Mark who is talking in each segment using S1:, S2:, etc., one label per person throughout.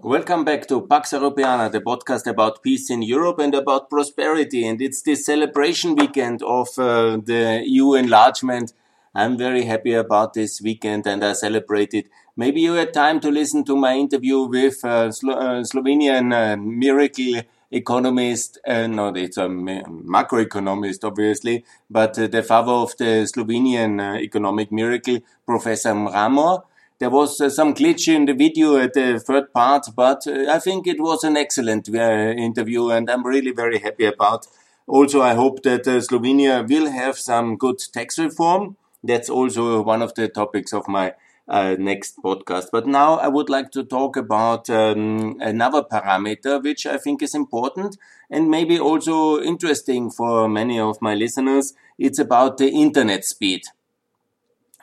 S1: Welcome back to Pax Europiana, the podcast about peace in Europe and about prosperity. And it's the celebration weekend of uh, the EU enlargement. I'm very happy about this weekend and I celebrate it. Maybe you had time to listen to my interview with uh, Slo uh, Slovenian uh, miracle economist, uh, no, it's a macroeconomist, obviously, but uh, the father of the Slovenian uh, economic miracle, Professor Mramor. There was uh, some glitch in the video at the third part, but uh, I think it was an excellent uh, interview and I'm really very happy about. Also, I hope that uh, Slovenia will have some good tax reform. That's also one of the topics of my uh, next podcast. But now I would like to talk about um, another parameter which I think is important and maybe also interesting for many of my listeners. It's about the internet speed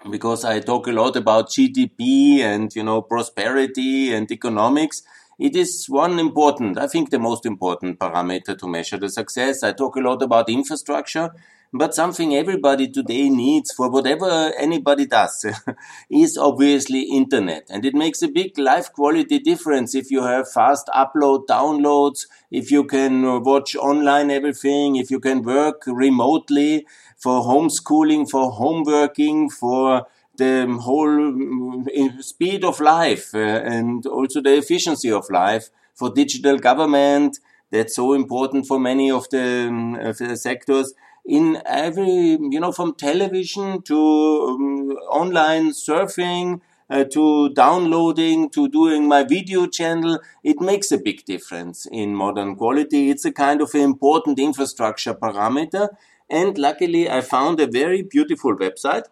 S1: because I talk a lot about GDP and, you know, prosperity and economics. It is one important, I think the most important parameter to measure the success. I talk a lot about infrastructure, but something everybody today needs for whatever anybody does is obviously internet. And it makes a big life quality difference if you have fast upload, downloads, if you can watch online everything, if you can work remotely for homeschooling, for homeworking, for the whole mm, speed of life uh, and also the efficiency of life for digital government. That's so important for many of the, um, of the sectors in every, you know, from television to um, online surfing, uh, to downloading, to doing my video channel, it makes a big difference in modern quality. It's a kind of important infrastructure parameter. And luckily, I found a very beautiful website.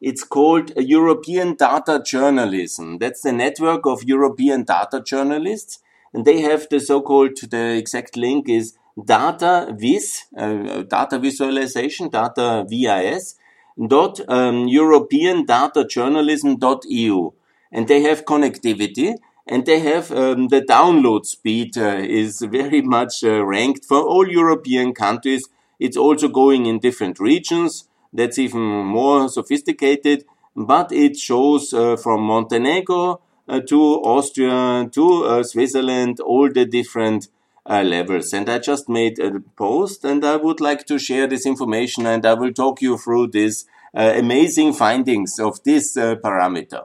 S1: It's called European Data Journalism. That's the network of European data journalists. And they have the so-called, the exact link is data uh, data visualization, data VIS, dot um, European data journalism dot EU. And they have connectivity and they have um, the download speed uh, is very much uh, ranked for all European countries. It's also going in different regions. That's even more sophisticated, but it shows uh, from Montenegro to Austria to Switzerland all the different uh, levels. And I just made a post and I would like to share this information and I will talk you through these uh, amazing findings of this uh, parameter.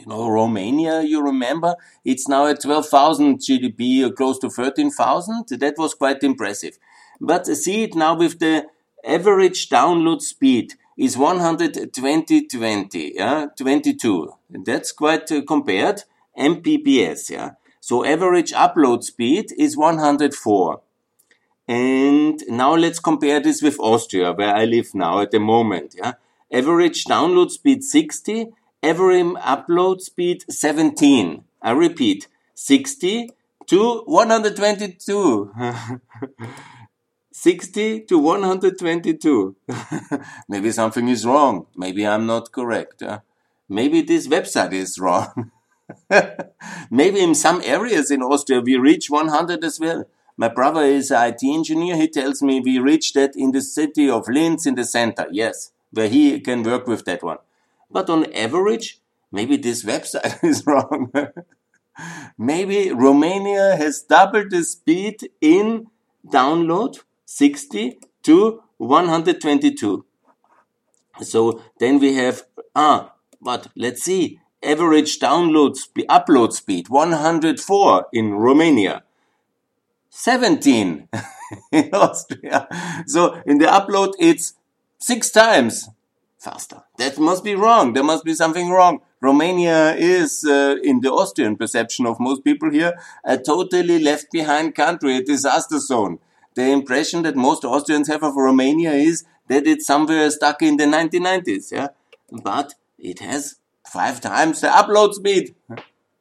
S1: You know, Romania, you remember, it's now at 12,000 GDP, or close to 13,000. That was quite impressive. But see it now with the average download speed is 120 20, yeah, 22. That's quite uh, compared. Mbps, yeah. So average upload speed is 104. And now let's compare this with Austria, where I live now at the moment. Yeah? Average download speed 60, average upload speed 17. I repeat, 60 to 122. 60 to 122. Maybe something is wrong. Maybe I'm not correct. Maybe this website is wrong. Maybe in some areas in Austria we reach 100 as well. My brother is an IT engineer. He tells me we reached that in the city of Linz in the center. Yes, where he can work with that one. But on average, maybe this website is wrong. maybe Romania has doubled the speed in download 60 to 122. So then we have, ah, but let's see average download speed, upload speed 104 in Romania, 17 in Austria. So in the upload, it's six times faster. That must be wrong. There must be something wrong. Romania is, uh, in the Austrian perception of most people here, a totally left behind country, a disaster zone. The impression that most Austrians have of Romania is that it's somewhere stuck in the 1990s, yeah? But it has five times the upload speed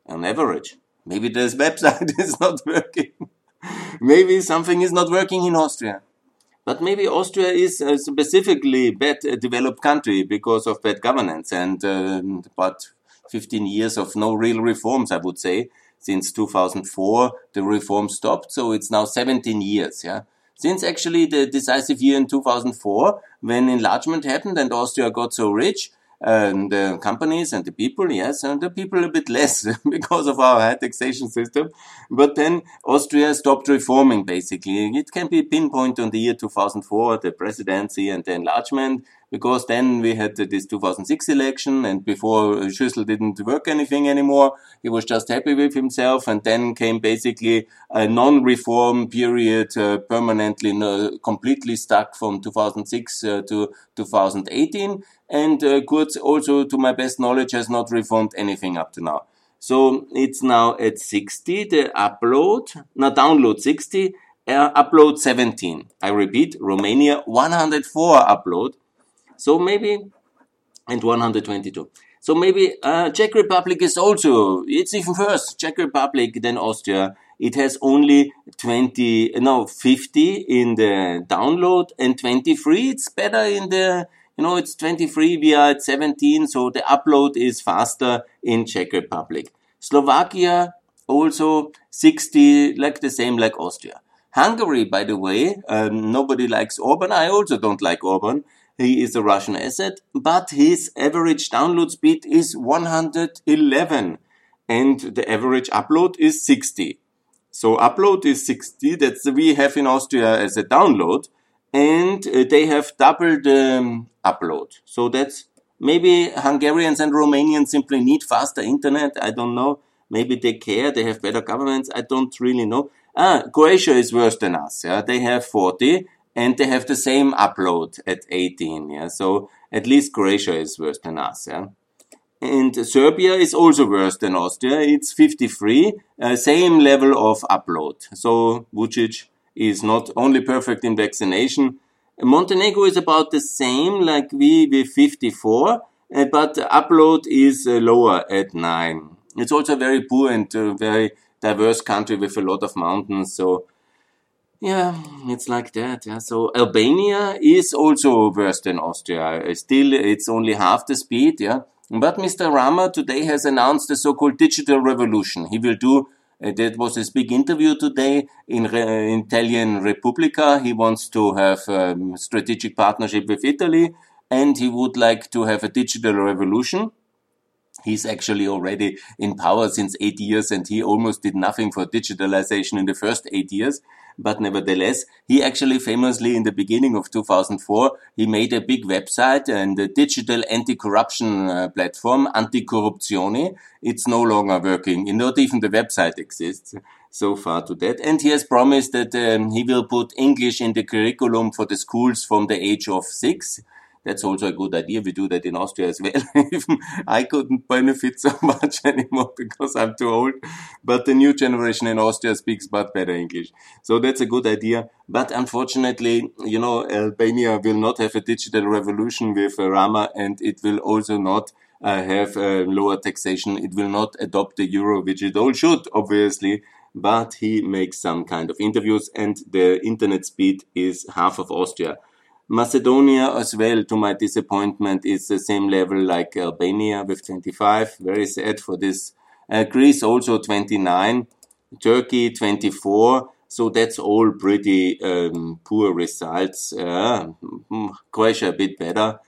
S1: on average. Maybe this website is not working. maybe something is not working in Austria. But maybe Austria is a specifically bad developed country because of bad governance and uh, about 15 years of no real reforms, I would say. Since 2004, the reform stopped, so it's now 17 years, yeah. Since actually the decisive year in 2004, when enlargement happened and Austria got so rich, and the companies and the people, yes, and the people a bit less because of our high taxation system. But then Austria stopped reforming basically. It can be pinpointed on the year 2004, the presidency and the enlargement because then we had this 2006 election and before Schüssel didn't work anything anymore. He was just happy with himself and then came basically a non-reform period, uh, permanently, no, completely stuck from 2006 uh, to 2018. And uh, Kurz also, to my best knowledge, has not reformed anything up to now. So it's now at 60, the upload, now download 60, uh, upload 17. I repeat, Romania 104 upload, so maybe, and 122. So maybe uh, Czech Republic is also, it's even worse, Czech Republic than Austria. It has only 20, no, 50 in the download and 23. It's better in the, you know, it's 23, we are at 17, so the upload is faster in Czech Republic. Slovakia also 60, like the same like Austria. Hungary, by the way, um, nobody likes Orban. I also don't like Orban. He is a Russian asset, but his average download speed is 111 and the average upload is 60. So upload is 60. That's we have in Austria as a download and uh, they have doubled um, upload. So that's maybe Hungarians and Romanians simply need faster internet. I don't know. Maybe they care. They have better governments. I don't really know. Ah, Croatia is worse than us. Yeah, they have 40 and they have the same upload at 18. Yeah, so at least Croatia is worse than us. Yeah. And Serbia is also worse than Austria. It's 53, uh, same level of upload. So Vucic is not only perfect in vaccination. Montenegro is about the same like we with 54, uh, but upload is uh, lower at 9. It's also very poor and uh, very diverse country with a lot of mountains. So yeah, it's like that. Yeah. So Albania is also worse than Austria. Still, it's only half the speed. Yeah. But Mr. Rama today has announced the so-called digital revolution. He will do. Uh, that was his big interview today in Re- Italian Repubblica. He wants to have um, strategic partnership with Italy, and he would like to have a digital revolution. He's actually already in power since eight years, and he almost did nothing for digitalization in the first eight years but nevertheless, he actually famously in the beginning of 2004, he made a big website and a digital anti-corruption uh, platform, Anticorruzione. It's no longer working. Not even the website exists so far to that. And he has promised that um, he will put English in the curriculum for the schools from the age of six. That's also a good idea. We do that in Austria as well. I couldn't benefit so much anymore because I'm too old. But the new generation in Austria speaks but better English. So that's a good idea. But unfortunately, you know, Albania will not have a digital revolution with Rama and it will also not uh, have uh, lower taxation. It will not adopt the euro, which it all should, obviously. But he makes some kind of interviews and the internet speed is half of Austria. Macedonia as well, to my disappointment, is the same level like Albania with 25. Very sad for this. Uh, Greece also 29. Turkey 24. So that's all pretty um, poor results. Uh, Croatia a bit better.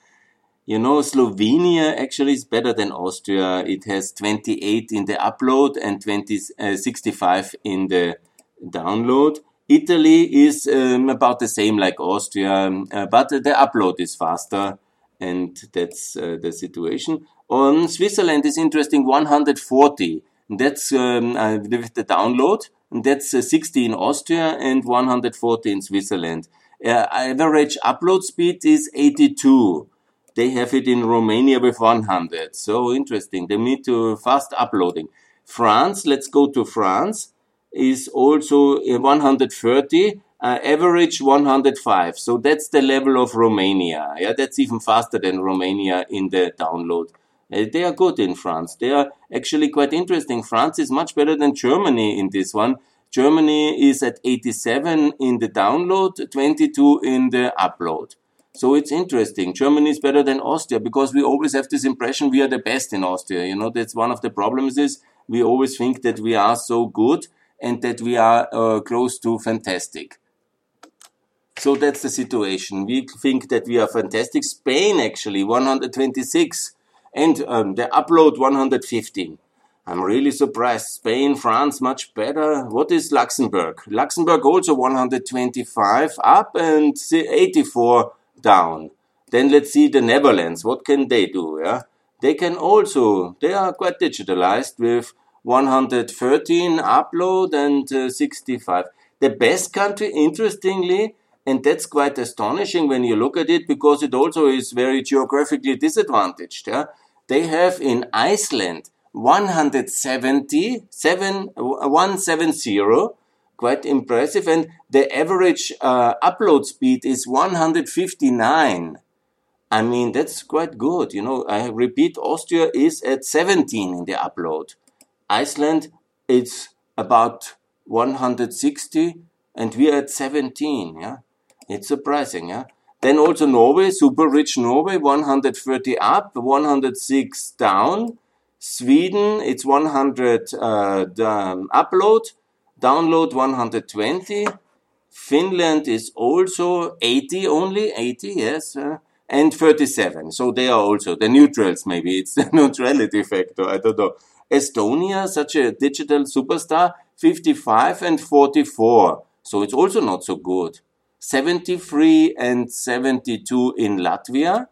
S1: You know, Slovenia actually is better than Austria. It has 28 in the upload and 20, uh, 65 in the download. Italy is um, about the same like Austria, um, uh, but the upload is faster, and that's uh, the situation. On Switzerland is interesting 140. That's um, uh, with the download. And that's uh, 60 in Austria and 140 in Switzerland. Uh, average upload speed is 82. They have it in Romania with 100. So interesting. They need to fast uploading. France, let's go to France is also 130, uh, average 105. So that's the level of Romania. Yeah, that's even faster than Romania in the download. Uh, they are good in France. They are actually quite interesting. France is much better than Germany in this one. Germany is at 87 in the download, 22 in the upload. So it's interesting. Germany is better than Austria because we always have this impression we are the best in Austria. You know, that's one of the problems is we always think that we are so good and that we are uh, close to fantastic. So that's the situation. We think that we are fantastic. Spain actually 126. And um, the upload 115. I'm really surprised. Spain, France, much better. What is Luxembourg? Luxembourg also 125 up and 84 down. Then let's see the Netherlands. What can they do? Yeah, they can also. They are quite digitalized with 113 upload and uh, 65. The best country, interestingly, and that's quite astonishing when you look at it because it also is very geographically disadvantaged. Yeah? They have in Iceland 170, 7, 170, quite impressive, and the average uh, upload speed is 159. I mean, that's quite good. You know, I repeat, Austria is at 17 in the upload. Iceland, it's about 160 and we are at 17. Yeah. It's surprising. Yeah. Then also Norway, super rich Norway, 130 up, 106 down. Sweden, it's 100 uh, upload, download 120. Finland is also 80 only, 80, yes, uh, and 37. So they are also the neutrals, maybe it's the neutrality factor, I don't know. Estonia, such a digital superstar, 55 and 44. So it's also not so good. 73 and 72 in Latvia.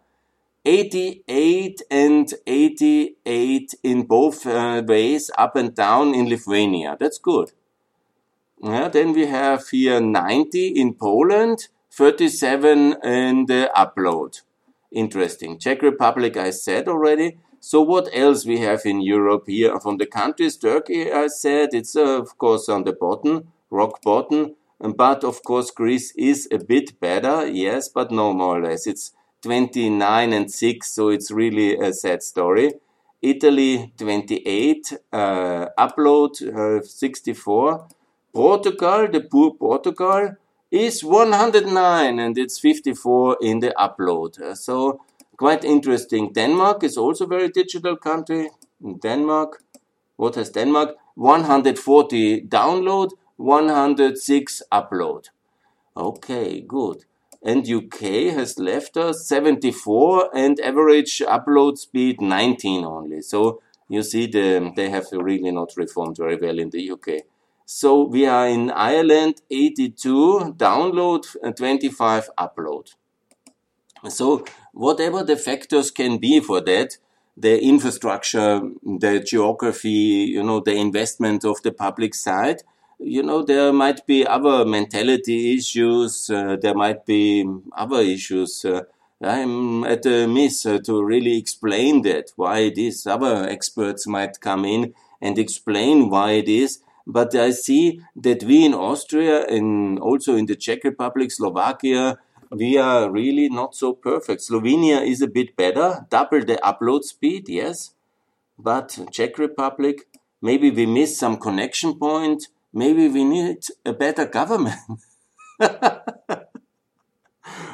S1: 88 and 88 in both uh, ways, up and down in Lithuania. That's good. Yeah, then we have here 90 in Poland, 37 in the upload. Interesting. Czech Republic, I said already. So what else we have in Europe here from the countries? Turkey, I said, it's uh, of course on the bottom, rock bottom. But of course, Greece is a bit better, yes, but no more or less. It's 29 and 6, so it's really a sad story. Italy 28, uh, upload uh, 64. Portugal, the poor Portugal, is 109 and it's 54 in the upload. So quite interesting. Denmark is also a very digital country. Denmark, what has Denmark? 140 download, 106 upload. Okay, good. And UK has left us 74 and average upload speed 19 only. So you see the, they have really not reformed very well in the UK. So we are in Ireland 82 download and 25 upload. So whatever the factors can be for that, the infrastructure, the geography, you know, the investment of the public side, you know, there might be other mentality issues, uh, there might be other issues. Uh, I'm at a miss uh, to really explain that, why these other experts might come in and explain why it is. But I see that we in Austria and also in the Czech Republic, Slovakia, we are really not so perfect. Slovenia is a bit better, double the upload speed, yes. But Czech Republic, maybe we miss some connection point. Maybe we need a better government.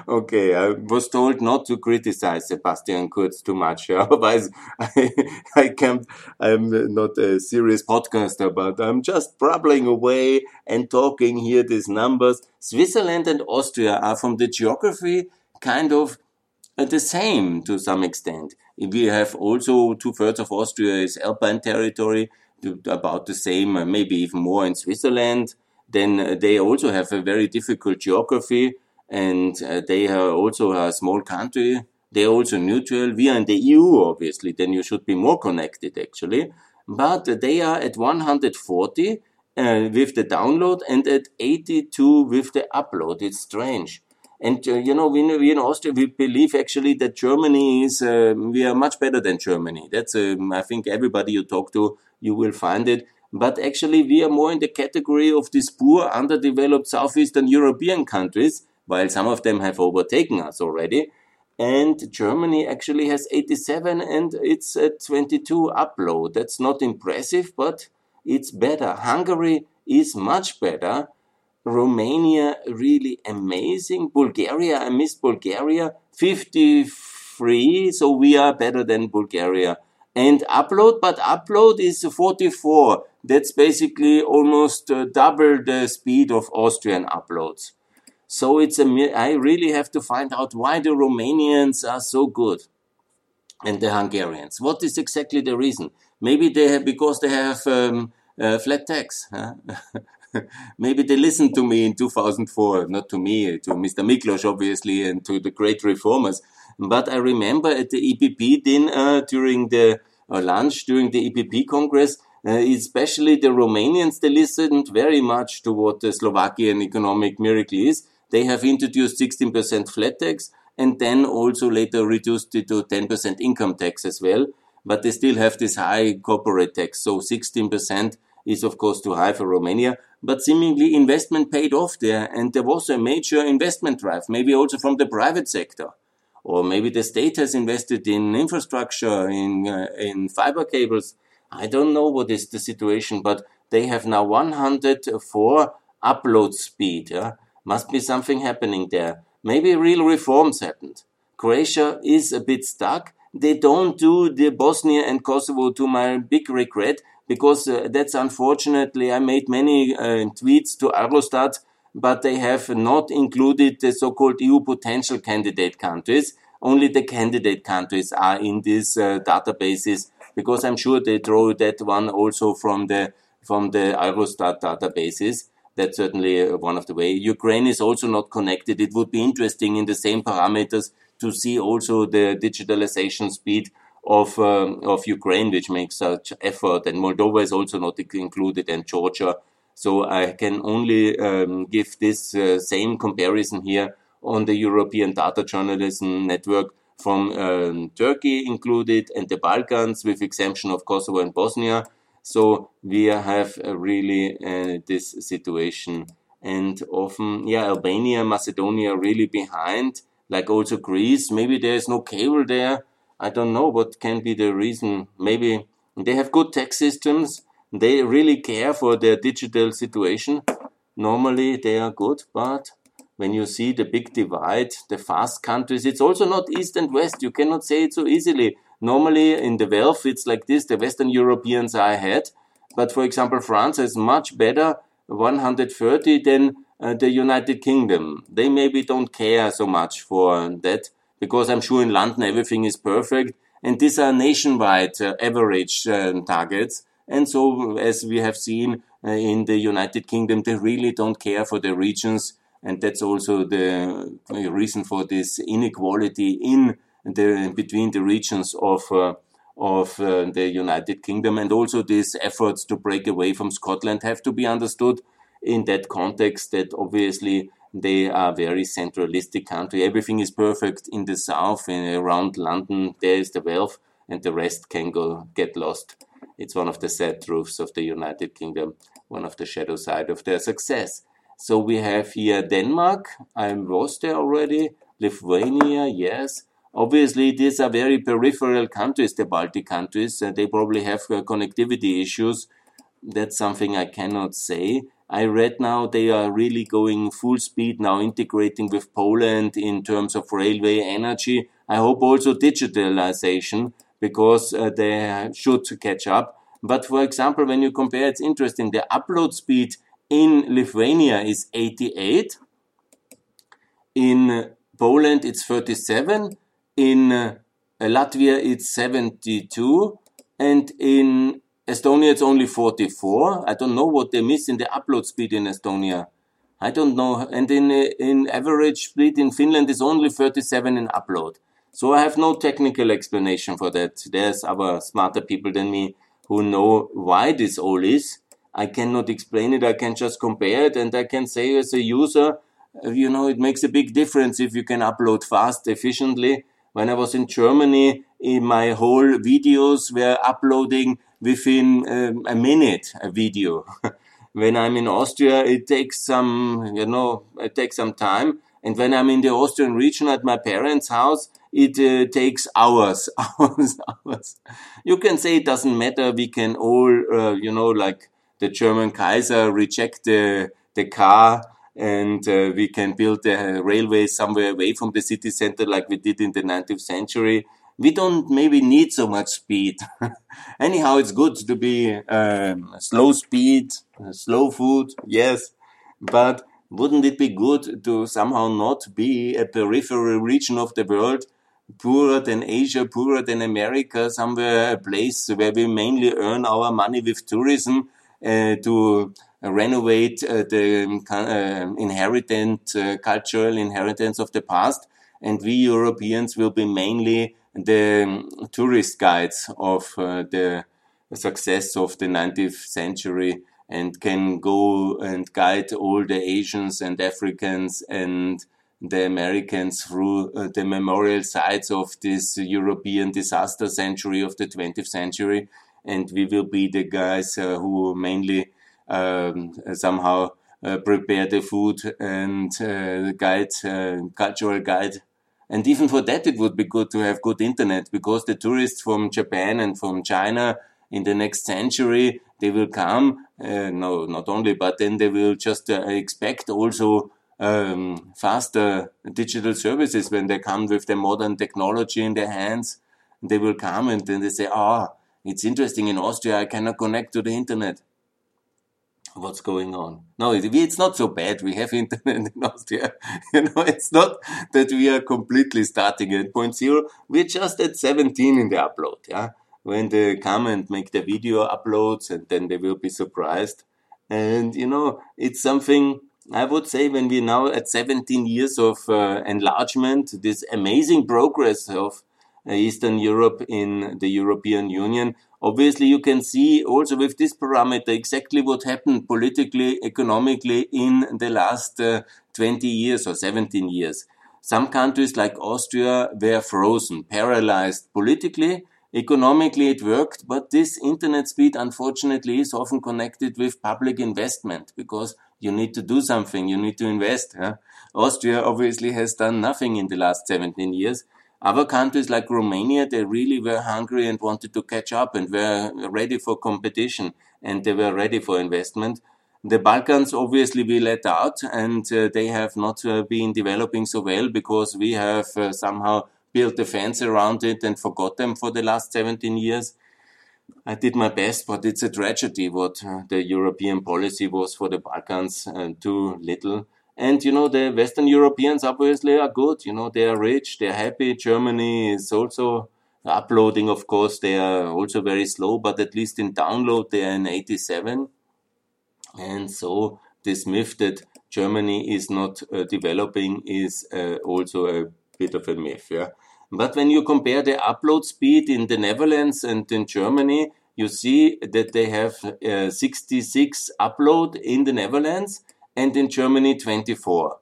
S1: okay, I was told not to criticize Sebastian Kurz too much. Otherwise, I, I can't, I'm not a serious podcaster, but I'm just babbling away and talking here these numbers. Switzerland and Austria are from the geography kind of uh, the same to some extent. We have also two thirds of Austria is Alpine territory, about the same, uh, maybe even more in Switzerland. Then uh, they also have a very difficult geography and uh, they are also a small country. They're also neutral. We are in the EU, obviously. Then you should be more connected, actually. But they are at 140 uh, with the download and at 82 with the upload. It's strange. And uh, you know, we, we, in Austria, we believe actually that Germany is, uh, we are much better than Germany. That's, um, I think everybody you talk to, you will find it. But actually, we are more in the category of these poor, underdeveloped Southeastern European countries while some of them have overtaken us already. And Germany actually has 87 and it's at 22 upload. That's not impressive, but it's better. Hungary is much better. Romania really amazing. Bulgaria, I missed Bulgaria, 53. So we are better than Bulgaria. And upload, but upload is 44. That's basically almost uh, double the speed of Austrian uploads. So it's a, I really have to find out why the Romanians are so good. and the Hungarians. What is exactly the reason? Maybe they have, because they have um, uh, flat tax. Huh? Maybe they listened to me in 2004, not to me, to Mr. Miklos, obviously, and to the great reformers. But I remember at the EPP dinner during the uh, lunch during the EPP Congress, uh, especially the Romanians, they listened very much to what the Slovakian economic miracle is. They have introduced 16% flat tax and then also later reduced it to 10% income tax as well. But they still have this high corporate tax. So 16% is of course too high for Romania. But seemingly investment paid off there and there was a major investment drive, maybe also from the private sector. Or maybe the state has invested in infrastructure, in, uh, in fiber cables. I don't know what is the situation, but they have now 104 upload speed. Yeah? Must be something happening there. Maybe real reforms happened. Croatia is a bit stuck. They don't do the Bosnia and Kosovo to my big regret because uh, that's unfortunately, I made many uh, tweets to Eurostat, but they have not included the so-called EU potential candidate countries. Only the candidate countries are in these uh, databases because I'm sure they draw that one also from the from the Eurostat databases. That's certainly uh, one of the way. Ukraine is also not connected. It would be interesting in the same parameters to see also the digitalization speed of um, of Ukraine, which makes such effort, and Moldova is also not included, and Georgia. So I can only um, give this uh, same comparison here on the European Data Journalism Network from um, Turkey included and the Balkans with exemption of Kosovo and Bosnia. So we have really uh, this situation and often, yeah, Albania, Macedonia really behind, like also Greece. Maybe there's no cable there. I don't know what can be the reason. Maybe they have good tax systems. They really care for their digital situation. Normally they are good, but when you see the big divide, the fast countries, it's also not east and west. You cannot say it so easily. Normally in the wealth, it's like this. The Western Europeans are ahead. But for example, France is much better 130 than uh, the United Kingdom. They maybe don't care so much for that because I'm sure in London everything is perfect. And these are nationwide uh, average uh, targets. And so, as we have seen uh, in the United Kingdom, they really don't care for the regions and that's also the reason for this inequality in the between the regions of uh, of uh, the United Kingdom, and also these efforts to break away from Scotland have to be understood in that context. That obviously they are a very centralistic country. Everything is perfect in the south and around London. There is the wealth, and the rest can go get lost. It's one of the sad truths of the United Kingdom, one of the shadow side of their success. So we have here Denmark. I was there already. Lithuania, yes. Obviously, these are very peripheral countries, the Baltic countries. Uh, they probably have uh, connectivity issues. That's something I cannot say. I read now they are really going full speed now, integrating with Poland in terms of railway energy. I hope also digitalization because uh, they should catch up. But for example, when you compare, it's interesting. The upload speed in Lithuania is 88. In Poland, it's 37. In uh, Latvia, it's 72. And in Estonia, it's only 44. I don't know what they miss in the upload speed in Estonia. I don't know. And in, uh, in average speed in Finland is only 37 in upload. So I have no technical explanation for that. There's other smarter people than me who know why this all is. I cannot explain it. I can just compare it and I can say as a user, uh, you know, it makes a big difference if you can upload fast, efficiently. When I was in Germany, in my whole videos were uploading within um, a minute a video. when I'm in Austria, it takes some, you know, it takes some time. And when I'm in the Austrian region at my parents' house, it uh, takes hours, hours, hours. You can say it doesn't matter. We can all, uh, you know, like the German Kaiser reject the, the car and uh, we can build a railway somewhere away from the city center like we did in the 19th century. We don't maybe need so much speed. Anyhow, it's good to be um, slow speed, slow food, yes, but wouldn't it be good to somehow not be a peripheral region of the world poorer than Asia, poorer than America, somewhere a place where we mainly earn our money with tourism uh, to renovate uh, the uh, inheritance, uh, cultural inheritance of the past. And we Europeans will be mainly the um, tourist guides of uh, the success of the 19th century and can go and guide all the Asians and Africans and the Americans through uh, the memorial sites of this European disaster century of the 20th century. And we will be the guys uh, who mainly um, somehow uh, prepare the food and uh, guide, uh, cultural guide. And even for that, it would be good to have good internet because the tourists from Japan and from China in the next century, they will come. No, not only, but then they will just expect also um, faster digital services when they come with the modern technology in their hands. They will come and then they say, ah, oh, it's interesting in Austria, I cannot connect to the internet. What's going on? No, it, it's not so bad. We have internet in Austria. You know, it's not that we are completely starting at point zero. We're just at 17 in the upload. Yeah. When they come and make the video uploads and then they will be surprised. And, you know, it's something I would say when we're now at 17 years of uh, enlargement, this amazing progress of uh, Eastern Europe in the European Union, obviously you can see also with this parameter exactly what happened politically, economically in the last uh, 20 years or 17 years. Some countries like Austria were frozen, paralyzed politically. Economically, it worked, but this internet speed, unfortunately, is often connected with public investment because you need to do something. You need to invest. Huh? Austria obviously has done nothing in the last 17 years. Other countries like Romania, they really were hungry and wanted to catch up and were ready for competition and they were ready for investment. The Balkans obviously we let out and uh, they have not uh, been developing so well because we have uh, somehow built a fence around it and forgot them for the last 17 years. I did my best, but it's a tragedy what uh, the European policy was for the Balkans, uh, too little. And you know, the Western Europeans obviously are good. You know, they are rich, they're happy. Germany is also uploading, of course, they are also very slow, but at least in download, they are in 87. And so, this myth that Germany is not uh, developing is uh, also a bit of a myth. Yeah. But when you compare the upload speed in the Netherlands and in Germany, you see that they have uh, 66 upload in the Netherlands and in Germany 24.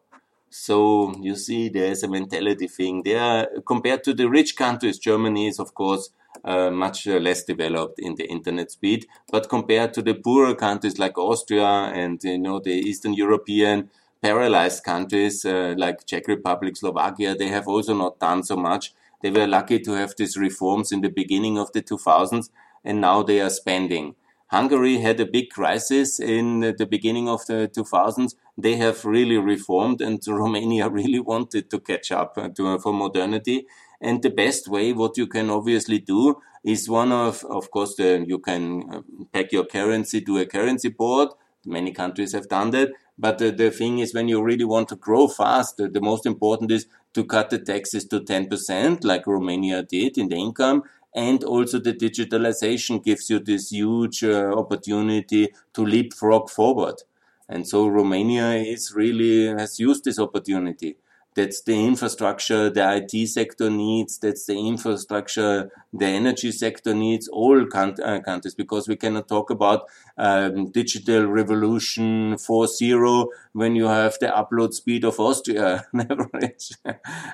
S1: So you see there's a mentality thing there. Compared to the rich countries, Germany is of course uh, much uh, less developed in the internet speed. But compared to the poorer countries like Austria and you know the Eastern European paralyzed countries uh, like Czech Republic, Slovakia, they have also not done so much. They were lucky to have these reforms in the beginning of the 2000s, and now they are spending. Hungary had a big crisis in the beginning of the 2000s. They have really reformed, and Romania really wanted to catch up uh, to, for modernity. And the best way, what you can obviously do, is one of, of course, the, you can uh, pack your currency to a currency board. Many countries have done that. But the, the thing is, when you really want to grow fast, the, the most important is to cut the taxes to 10%, like Romania did in the income. And also the digitalization gives you this huge uh, opportunity to leapfrog forward. And so Romania is really, has used this opportunity. That's the infrastructure the IT sector needs. That's the infrastructure the energy sector needs. All uh, countries, because we cannot talk about um, digital revolution 4.0 when you have the upload speed of Austria average.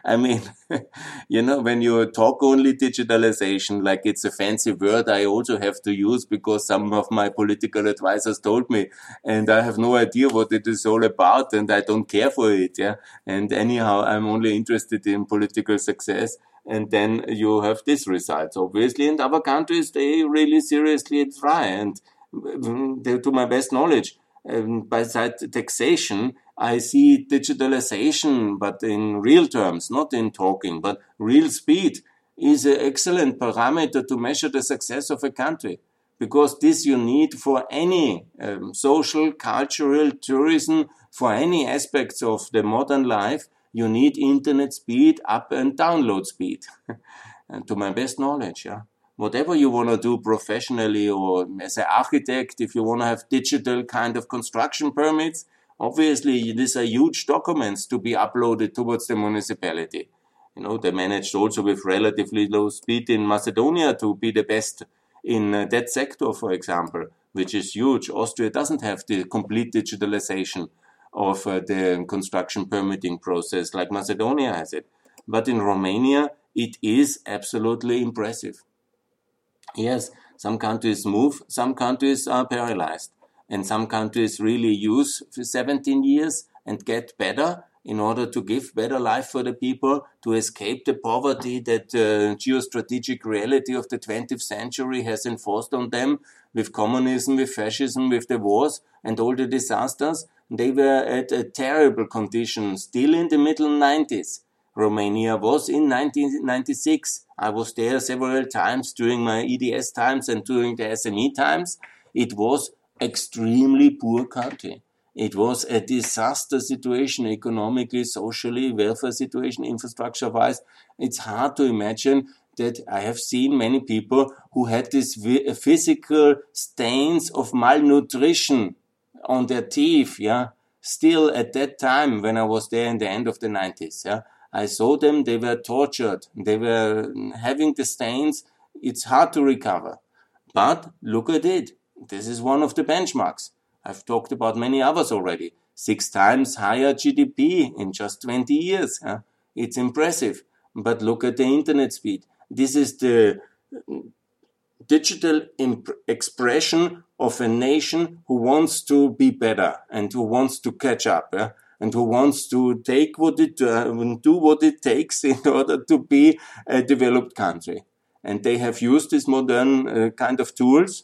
S1: I mean, you know, when you talk only digitalization, like it's a fancy word I also have to use because some of my political advisors told me, and I have no idea what it is all about, and I don't care for it. Yeah, and anyhow now I'm only interested in political success. And then you have these results, obviously. And other countries, they really seriously try. And mm, to my best knowledge, um, besides taxation, I see digitalization, but in real terms, not in talking, but real speed is an excellent parameter to measure the success of a country. Because this you need for any um, social, cultural, tourism, for any aspects of the modern life you need internet speed, up and download speed. and to my best knowledge, yeah. Whatever you want to do professionally or as an architect, if you want to have digital kind of construction permits, obviously these are huge documents to be uploaded towards the municipality. You know, they managed also with relatively low speed in Macedonia to be the best in uh, that sector, for example, which is huge. Austria doesn't have the complete digitalization of uh, the construction permitting process like Macedonia has it. But in Romania, it is absolutely impressive. Yes, some countries move, some countries are paralyzed, and some countries really use for 17 years and get better in order to give better life for the people, to escape the poverty that uh, geostrategic reality of the 20th century has enforced on them with communism, with fascism, with the wars and all the disasters. They were at a terrible condition still in the middle 90s. Romania was in 1996. I was there several times during my EDS times and during the SME times. It was extremely poor country. It was a disaster situation economically, socially, welfare situation, infrastructure wise. It's hard to imagine that I have seen many people who had these physical stains of malnutrition on their teeth, yeah. Still at that time when I was there in the end of the 90s, yeah. I saw them, they were tortured, they were having the stains. It's hard to recover. But look at it. This is one of the benchmarks. I've talked about many others already. Six times higher GDP in just 20 years. Huh? It's impressive. But look at the internet speed. This is the digital imp- expression of a nation who wants to be better and who wants to catch up. and who wants to take what it uh, do what it takes in order to be a developed country. And they have used these modern uh, kind of tools.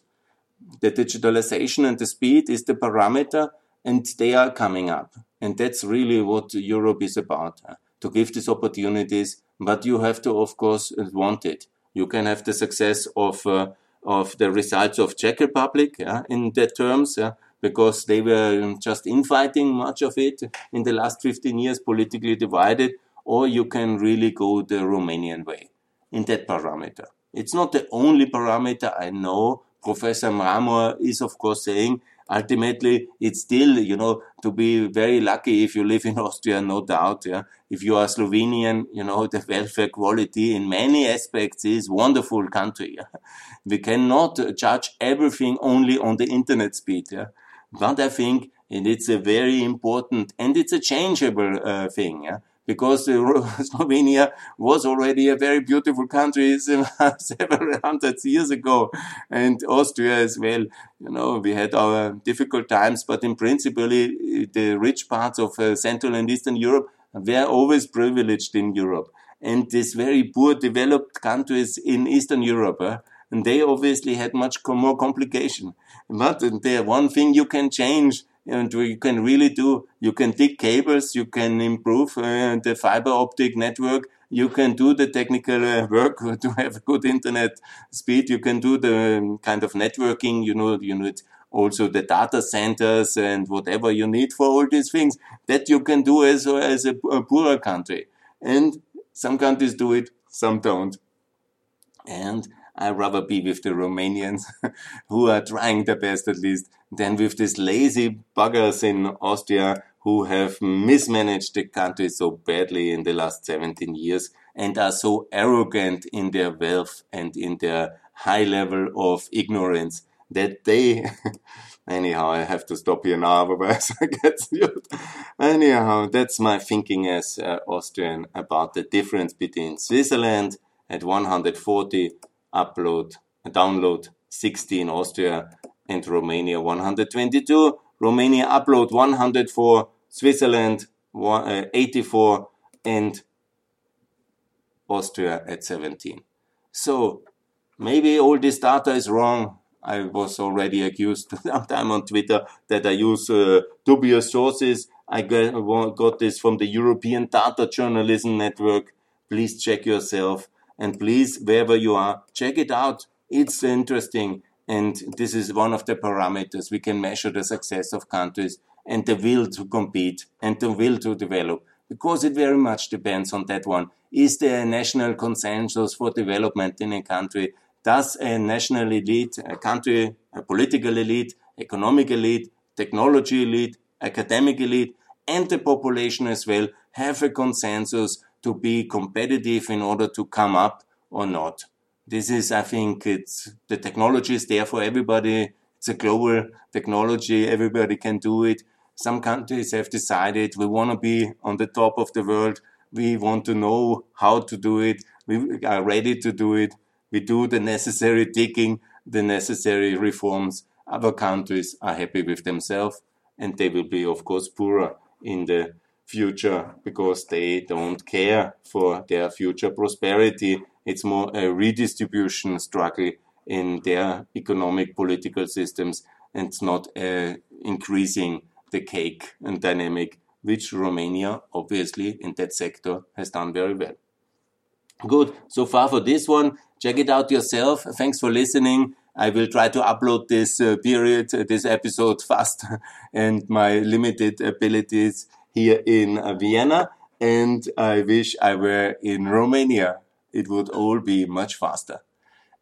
S1: The digitalization and the speed is the parameter, and they are coming up. And that's really what Europe is about uh, to give these opportunities. But you have to, of course, want it. You can have the success of uh, of the results of Czech Republic yeah, in that terms. Yeah because they were just infighting much of it in the last 15 years, politically divided, or you can really go the Romanian way in that parameter. It's not the only parameter I know. Professor Mramor is, of course, saying ultimately it's still, you know, to be very lucky if you live in Austria, no doubt. Yeah. If you are Slovenian, you know, the welfare quality in many aspects is wonderful country. Yeah? We cannot judge everything only on the internet speed. Yeah. But I think, and it's a very important, and it's a changeable uh, thing, yeah? Because uh, Slovenia was already a very beautiful country several hundreds years ago, and Austria as well. You know, we had our difficult times, but in principle, the rich parts of uh, Central and Eastern Europe were always privileged in Europe. And these very poor developed countries in Eastern Europe, uh, and they obviously had much more complication. But the one thing you can change and you can really do, you can dig cables, you can improve uh, the fiber optic network, you can do the technical uh, work to have a good internet speed, you can do the um, kind of networking, you know, you need also the data centers and whatever you need for all these things that you can do as, as a, a poorer country. And some countries do it, some don't. And I'd rather be with the Romanians who are trying their best at least than with these lazy buggers in Austria who have mismanaged the country so badly in the last 17 years and are so arrogant in their wealth and in their high level of ignorance that they anyhow i have to stop here now otherwise i get sued. Anyhow that's my thinking as uh, austrian about the difference between switzerland at 140 upload, download 60 in Austria and Romania 122. Romania upload 104, Switzerland uh, 84 and Austria at 17. So maybe all this data is wrong. I was already accused sometime on Twitter that I use uh, dubious sources. I got, got this from the European Data Journalism Network. Please check yourself. And please, wherever you are, check it out. It's interesting. And this is one of the parameters we can measure the success of countries and the will to compete and the will to develop. because it very much depends on that one. Is there a national consensus for development in a country? Does a national elite, a country, a political elite, economic elite, technology elite, academic elite, and the population as well have a consensus to be competitive in order to come up or not? This is, I think, it's the technology is there for everybody. It's a global technology. Everybody can do it. Some countries have decided we want to be on the top of the world. We want to know how to do it. We are ready to do it. We do the necessary digging, the necessary reforms. Other countries are happy with themselves and they will be, of course, poorer in the future because they don't care for their future prosperity. It's more a redistribution struggle in their economic political systems and not uh, increasing the cake and dynamic, which Romania obviously in that sector has done very well. Good. So far for this one. Check it out yourself. Thanks for listening. I will try to upload this uh, period, uh, this episode fast and my limited abilities here in Vienna. And I wish I were in Romania. It would all be much faster.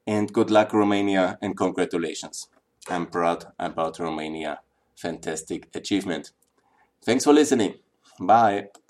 S1: And good luck, Romania, and congratulations. I'm proud about Romania fantastic achievement. Thanks for listening. Bye.